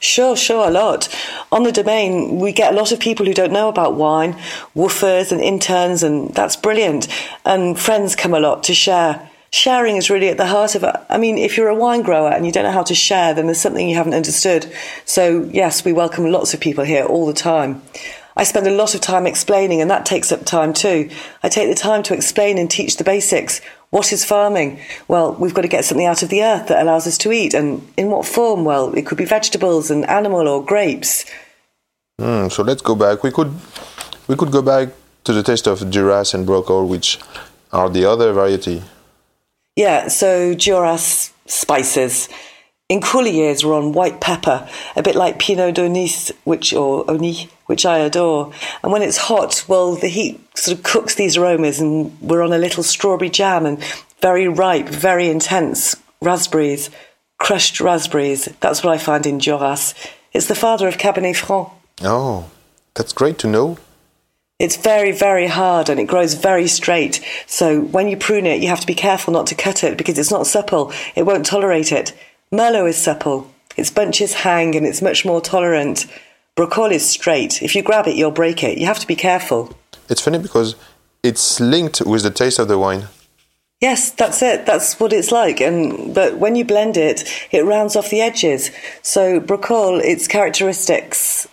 [SPEAKER 2] Sure, sure, a lot. On the domain, we get a lot of people who don't know about wine, woofers and interns, and that's brilliant. And friends come a lot to share. Sharing is really at the heart of it. I mean, if you're a wine grower and you don't know how to share, then there's something you haven't understood. So, yes, we welcome lots of people here all the time. I spend a lot of time explaining, and that takes up time too. I take the time to explain and teach the basics. What is farming? Well, we've got to get something out of the earth that allows us to eat. And in what form? Well, it could be vegetables and animal or grapes.
[SPEAKER 1] Mm, so let's go back. We could we could go back to the taste of Duras and Braucol, which are the other variety.
[SPEAKER 2] Yeah, so Duras spices. In cooler years, we're on white pepper, a bit like Pineau d'Aunis, which or Oni, which I adore. And when it's hot, well, the heat sort of cooks these aromas, and we're on a little strawberry jam and very ripe, very intense raspberries, crushed raspberries. That's what I find in Duras. It's the father of Cabernet Franc.
[SPEAKER 1] Oh, that's great to know.
[SPEAKER 2] It's very, very hard and it grows very straight. So when you prune it, you have to be careful not to cut it because it's not supple. It won't tolerate it. Merlot is supple. Its bunches hang and it's much more tolerant. Braucol is straight. If you grab it, you'll break it. You have to be careful.
[SPEAKER 1] It's funny because it's linked with the taste of the wine.
[SPEAKER 2] Yes, that's it. That's what it's like. And but when you blend it, it rounds off the edges. So Braucol, its characteristics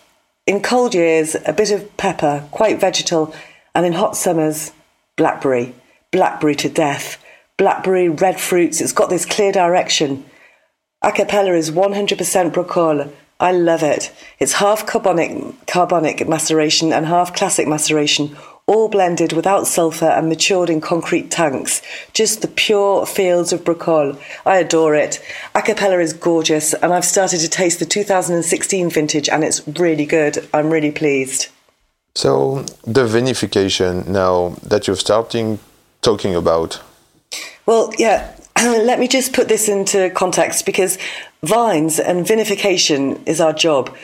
[SPEAKER 2] in cold years, a bit of pepper, quite vegetal, and in hot summers, blackberry, blackberry to death, blackberry, red fruits. It's got this clear direction. Acapella is 100% Braucol. I love it. It's half carbonic, carbonic maceration and half classic maceration, all blended without sulfur and matured in concrete tanks. Just the pure fields of Braucol. I adore it. Acapella is gorgeous, and I've started to taste the 2016 vintage, and it's really good. I'm really pleased.
[SPEAKER 1] So the vinification now that you're starting talking about.
[SPEAKER 2] Well, yeah, let me just put this into context because vines and vinification is our job.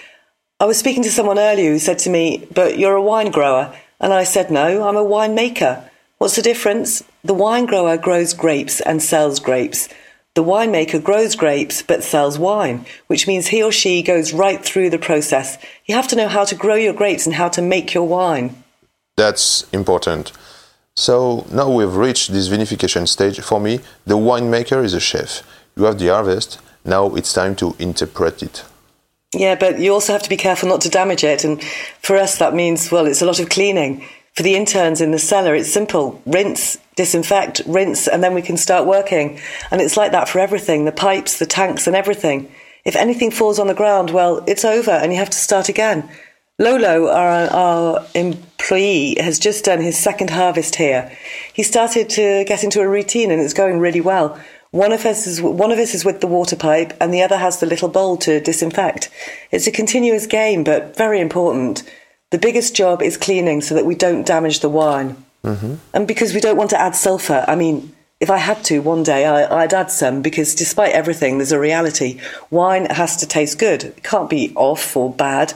[SPEAKER 2] I was speaking to someone earlier who said to me, But you're a wine grower. And I said, No, I'm a winemaker. What's the difference? The wine grower grows grapes and sells grapes. The winemaker grows grapes but sells wine, which means he or she goes right through the process. You have to know how to grow your grapes and how to make your wine.
[SPEAKER 1] That's important. So now we've reached this vinification stage. For me, the winemaker is a chef. You have the harvest, now it's time to interpret it.
[SPEAKER 2] Yeah, but you also have to be careful not to damage it. And for us, that means, well, it's a lot of cleaning. For the interns in the cellar, it's simple rinse, disinfect, rinse, and then we can start working. And it's like that for everything the pipes, the tanks, and everything. If anything falls on the ground, well, it's over and you have to start again. Lolo, our, our employee, has just done his second harvest here. He started to get into a routine and it's going really well. One of us is one of us is with the water pipe, and the other has the little bowl to disinfect. It's a continuous game, but very important. The biggest job is cleaning so that we don't damage the wine, mm-hmm. and because we don't want to add sulfur. I mean, if I had to one day, I, would add some because despite everything, there's a reality. Wine has to taste good. It can't be off or bad.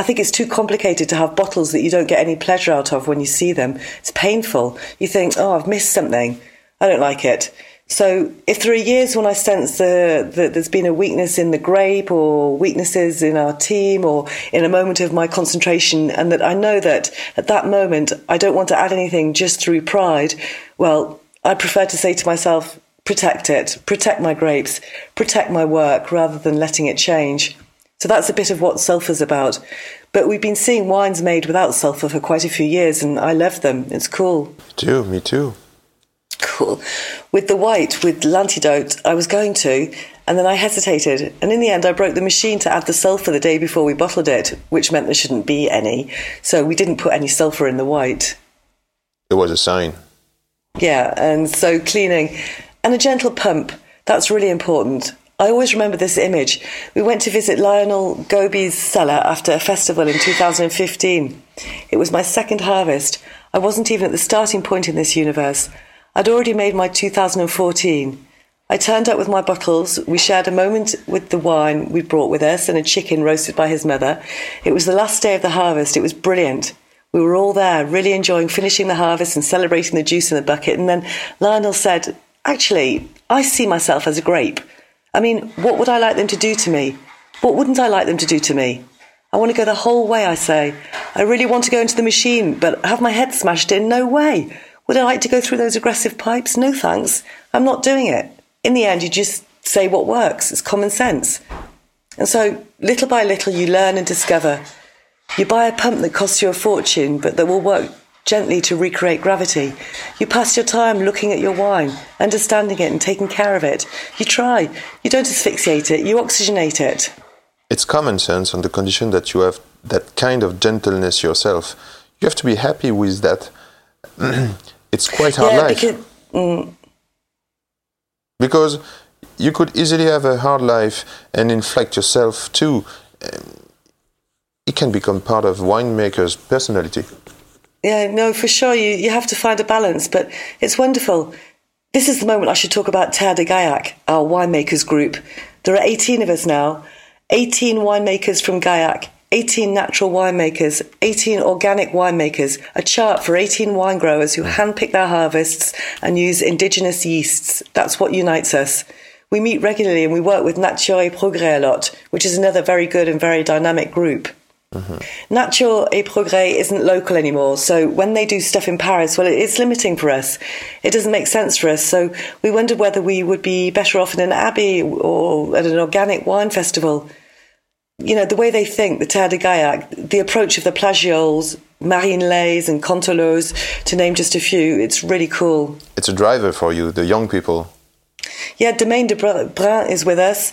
[SPEAKER 2] I think it's too complicated to have bottles that you don't get any pleasure out of when you see them. It's painful. You think, oh, I've missed something. I don't like it. So if there are years when I sense that there's been a weakness in the grape or weaknesses in our team or in a moment of my concentration and that I know that at that moment I don't want to add anything just through pride, well, I prefer to say to myself, protect it, protect my grapes, protect my work rather than letting it change. So that's a bit of what sulphur's about. But we've been seeing wines made without sulphur for quite a few years and I love them. It's cool.
[SPEAKER 3] Me too, me too
[SPEAKER 2] cool. With the white, with l'antidote, I was going to, and then I hesitated. And in the end, I broke the machine to add the sulphur the day before we bottled it, which meant there shouldn't be any. So we didn't put any sulphur in the white.
[SPEAKER 3] It was a sign.
[SPEAKER 2] Yeah, and so cleaning and a gentle pump. That's really important. I always remember this image. We went to visit Lionel Gauby's cellar after a festival in 2015. It was my second harvest. I wasn't even at the starting point in this universe. I'd already made my 2014. I turned up with my bottles. We shared a moment with the wine we brought with us and a chicken roasted by his mother. It was the last day of the harvest. It was brilliant. We were all there, really enjoying finishing the harvest and celebrating the juice in the bucket. And then Lionel said, Actually, I see myself as a grape. I mean, what would I like them to do to me? What wouldn't I like them to do to me? I want to go the whole way, I say. I really want to go into the machine, but have my head smashed in? No way. Would I like to go through those aggressive pipes? No thanks. I'm not doing it. In the end, you just say what works. It's common sense. And so, little by little, you learn and discover. You buy a pump that costs you a fortune, but that will work gently to recreate gravity. You pass your time looking at your wine, understanding it, and taking care of it. You try. You don't asphyxiate it, you oxygenate it.
[SPEAKER 3] It's common sense on the condition that you have that kind of gentleness yourself. You have to be happy with that. it's quite hard yeah, life. Because, mm. because you could easily have a hard life and inflict yourself too. It can become part of winemaker's personality.
[SPEAKER 2] Yeah, no, for sure. You, you have to find a balance, but it's wonderful. This is the moment I should talk about Terre de Gaillac, our winemakers group. There are 18 of us now, 18 winemakers from Gaillac 18 natural winemakers, 18 organic winemakers, a chart for 18 wine growers who handpick their harvests and use indigenous yeasts. That's what unites us. We meet regularly and we work with Nature et Progrès a lot, which is another very good and very dynamic group. Mm-hmm. Nature et Progrès isn't local anymore, so when they do stuff in Paris, well, it's limiting for us. It doesn't make sense for us, so we wondered whether we would be better off in an abbey or at an organic wine festival you know, the way they think, the Terre de Gaillac, the approach of the Plageoles, Marine Lays and Contolos, to name just a few, it's really cool.
[SPEAKER 3] It's a driver for you, the young people.
[SPEAKER 2] Yeah, Domaine de Brun is with us.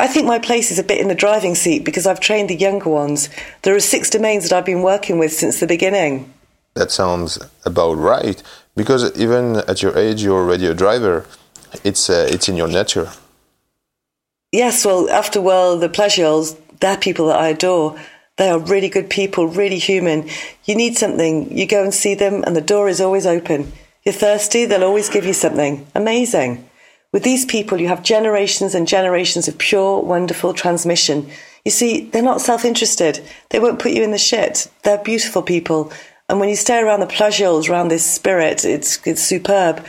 [SPEAKER 2] I think my place is a bit in the driving seat because I've trained the younger ones. There are six domains that I've been working with since the beginning.
[SPEAKER 3] That sounds about right, because even at your age, you're already a driver. It's, uh, it's in your nature.
[SPEAKER 2] Yes, well, after well, the Plageoles, they're people that I adore. They are really good people, really human. You need something, you go and see them, and the door is always open. You're thirsty, they'll always give you something. Amazing. With these people, you have generations and generations of pure, wonderful transmission. You see, they're not self interested. They won't put you in the shit. They're beautiful people. And when you stay around the Plageoles, around this spirit, it's, it's superb.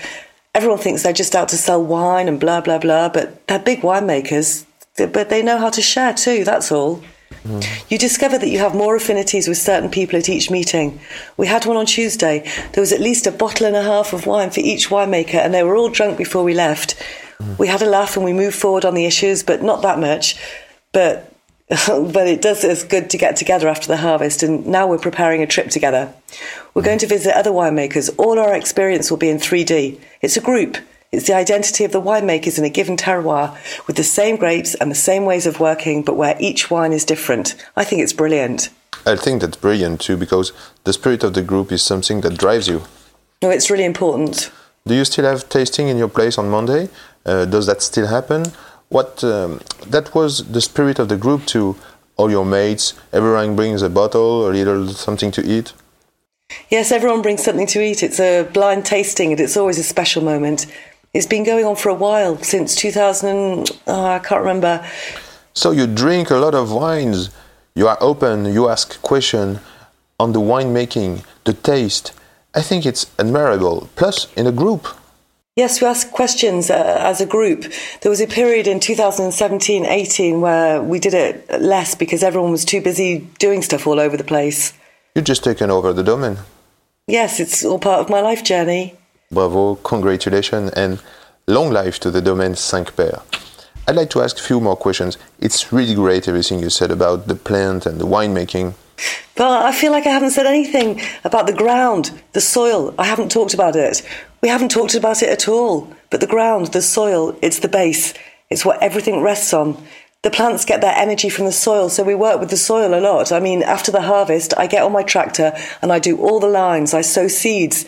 [SPEAKER 2] Everyone thinks they're just out to sell wine and blah, blah, blah, but they're big winemakers but they know how to share too, that's all. You discover that you have more affinities with certain people at each meeting. We had one on Tuesday. There was at least a bottle and a half of wine for each winemaker, and they were all drunk before we left. Mm. We had a laugh and we moved forward on the issues, but not that much. But but it does it's good to get together after the harvest and now we're preparing a trip together we're going to visit other winemakers all our experience will be in 3d it's a group it's the identity of the winemakers in a given terroir with the same grapes and the same ways of working but where each wine is different i think it's brilliant
[SPEAKER 3] I think that's brilliant too because the spirit of the group is something that drives you.
[SPEAKER 2] no it's really important
[SPEAKER 3] Do you still have tasting in your place on Monday? Uh, does that still happen? What um, that was the spirit of the group to all your mates. Everyone brings a bottle, a little something to eat.
[SPEAKER 2] Yes, everyone brings something to eat. It's a blind tasting and it's always a special moment. It's been going on for a while, since 2000, oh, I can't remember.
[SPEAKER 3] So you drink a lot of wines. You are open. You ask question on the winemaking, the taste. I think it's admirable. Plus, in a group.
[SPEAKER 2] Yes, we ask questions uh, as a group. There was a period in 2017 18 where we did it less because everyone was too busy doing stuff all over the place.
[SPEAKER 3] You've just taken over the domain.
[SPEAKER 2] Yes, it's all part of my life journey.
[SPEAKER 3] Bravo, congratulations, and long life to the domain Cinq Pères. I'd like to ask a few more questions. It's really great everything you said about the plant and the winemaking.
[SPEAKER 2] But I feel like I haven't said anything about the ground, the soil. I haven't talked about it. We haven't talked about it at all. But the ground, the soil, it's the base. It's what everything rests on. The plants get their energy from the soil, so we work with the soil a lot. I mean, after the harvest, I get on my tractor and I do all the lines. I sow seeds.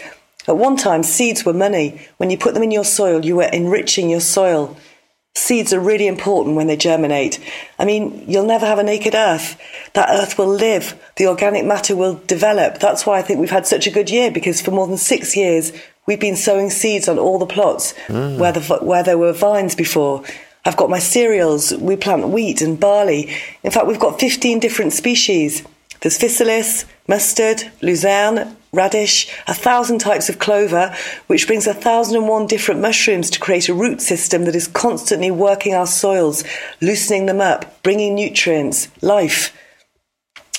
[SPEAKER 2] At one time, seeds were money. When you put them in your soil, you were enriching your soil. Seeds are really important when they germinate. I mean, you'll never have a naked earth. That earth will live. The organic matter will develop. That's why I think we've had such a good year because for more than six years, we've been sowing seeds on all the plots mm. where, the, where there were vines before. I've got my cereals. We plant wheat and barley. In fact, we've got 15 different species. There's physalis, mustard, luzerne, radish, a thousand types of clover, which brings a thousand and one different mushrooms to create a root system that is constantly working our soils, loosening them up, bringing nutrients, life.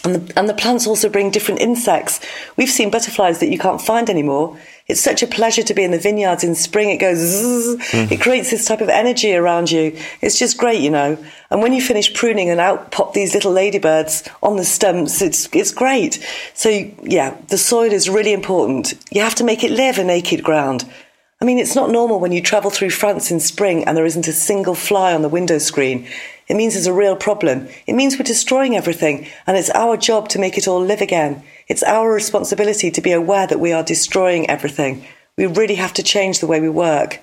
[SPEAKER 2] And the, and the plants also bring different insects. We've seen butterflies that you can't find anymore. It's such a pleasure to be in the vineyards in spring. It goes, zzz, mm. it creates this type of energy around you. It's just great, you know. And when you finish pruning and out pop these little ladybirds on the stumps, it's, it's great. So yeah, the soil is really important. You have to make it live a naked ground. I mean, it's not normal when you travel through France in spring and there isn't a single fly on the window screen. It means there's a real problem. It means we're destroying everything, and it's our job to make it all live again. It's our responsibility to be aware that we are destroying everything. We really have to change the way we work.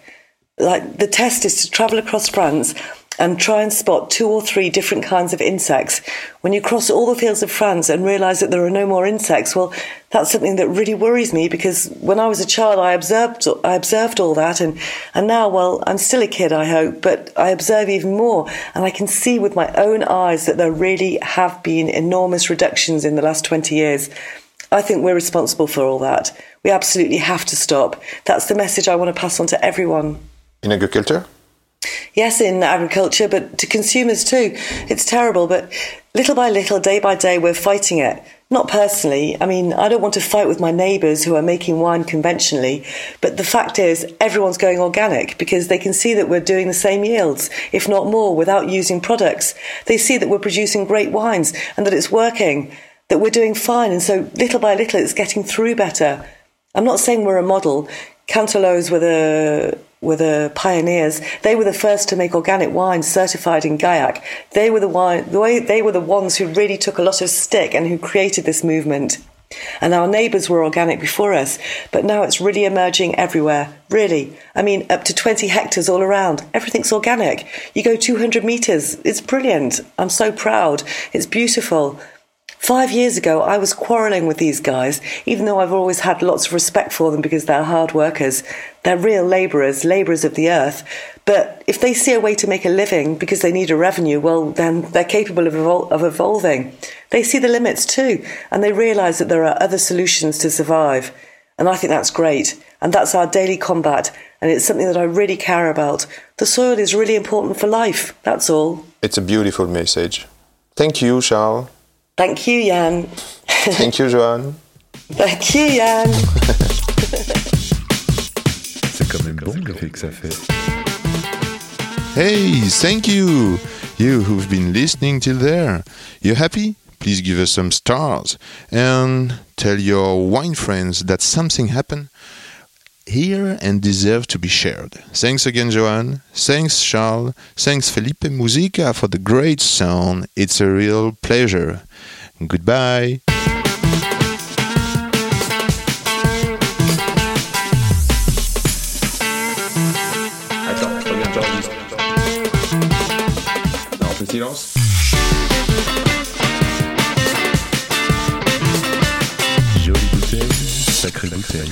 [SPEAKER 2] Like the test is to travel across France and try and spot two or three different kinds of insects. When you cross all the fields of France and realize that there are no more insects, well, that's something that really worries me because when I was a child, I observed, I observed all that. And, and now, well, I'm still a kid, I hope, but I observe even more. And I can see with my own eyes that there really have been enormous reductions in the last 20 years. I think we're responsible for all that. We absolutely have to stop. That's the message I want to pass on to everyone.
[SPEAKER 3] In agriculture?
[SPEAKER 2] Yes, in agriculture, but to consumers too. It's terrible, but little by little, day by day, we're fighting it. Not personally. I mean, I don't want to fight with my neighbours who are making wine conventionally, but the fact is, everyone's going organic because they can see that we're doing the same yields, if not more, without using products. They see that we're producing great wines and that it's working, that we're doing fine, and so little by little, it's getting through better. I'm not saying we're a model. Cantelows were the were the pioneers. They were the first to make organic wine certified in Gaillac. They were the wine. They were the ones who really took a lot of stick and who created this movement. And our neighbours were organic before us, but now it's really emerging everywhere. Really, I mean, up to 20 hectares all around. Everything's organic. You go 200 metres. It's brilliant. I'm so proud. It's beautiful. Five years ago, I was quarrelling with these guys, even though I've always had lots of respect for them because they're hard workers. They're real labourers, labourers of the earth. But if they see a way to make a living because they need a revenue, well, then they're capable of, evol- of evolving. They see the limits too, and they realise that there are other solutions to survive. And I think that's great. And that's our daily combat. And it's something that I really care about. The soil is really important for life. That's all.
[SPEAKER 3] It's a beautiful message. Thank you, Charles.
[SPEAKER 2] Thank you, Jan.
[SPEAKER 3] Thank you, Joanne.
[SPEAKER 2] Thank you, Jan.
[SPEAKER 5] C'est quand même bon l'effet que ça fait.
[SPEAKER 1] Hey, thank you. You who've been listening till there, you happy? Please give us some stars and tell your wine friends that something happened here and deserve to be shared. Thanks again, Johan. Thanks, Charles. Thanks, Felipe Musica, for the great sound. It's a real pleasure. Goodbye.
[SPEAKER 6] Attends, reviens, j'enregistre. Non, on fait silence.
[SPEAKER 5] Jolie bouteille, sacrée bouteille.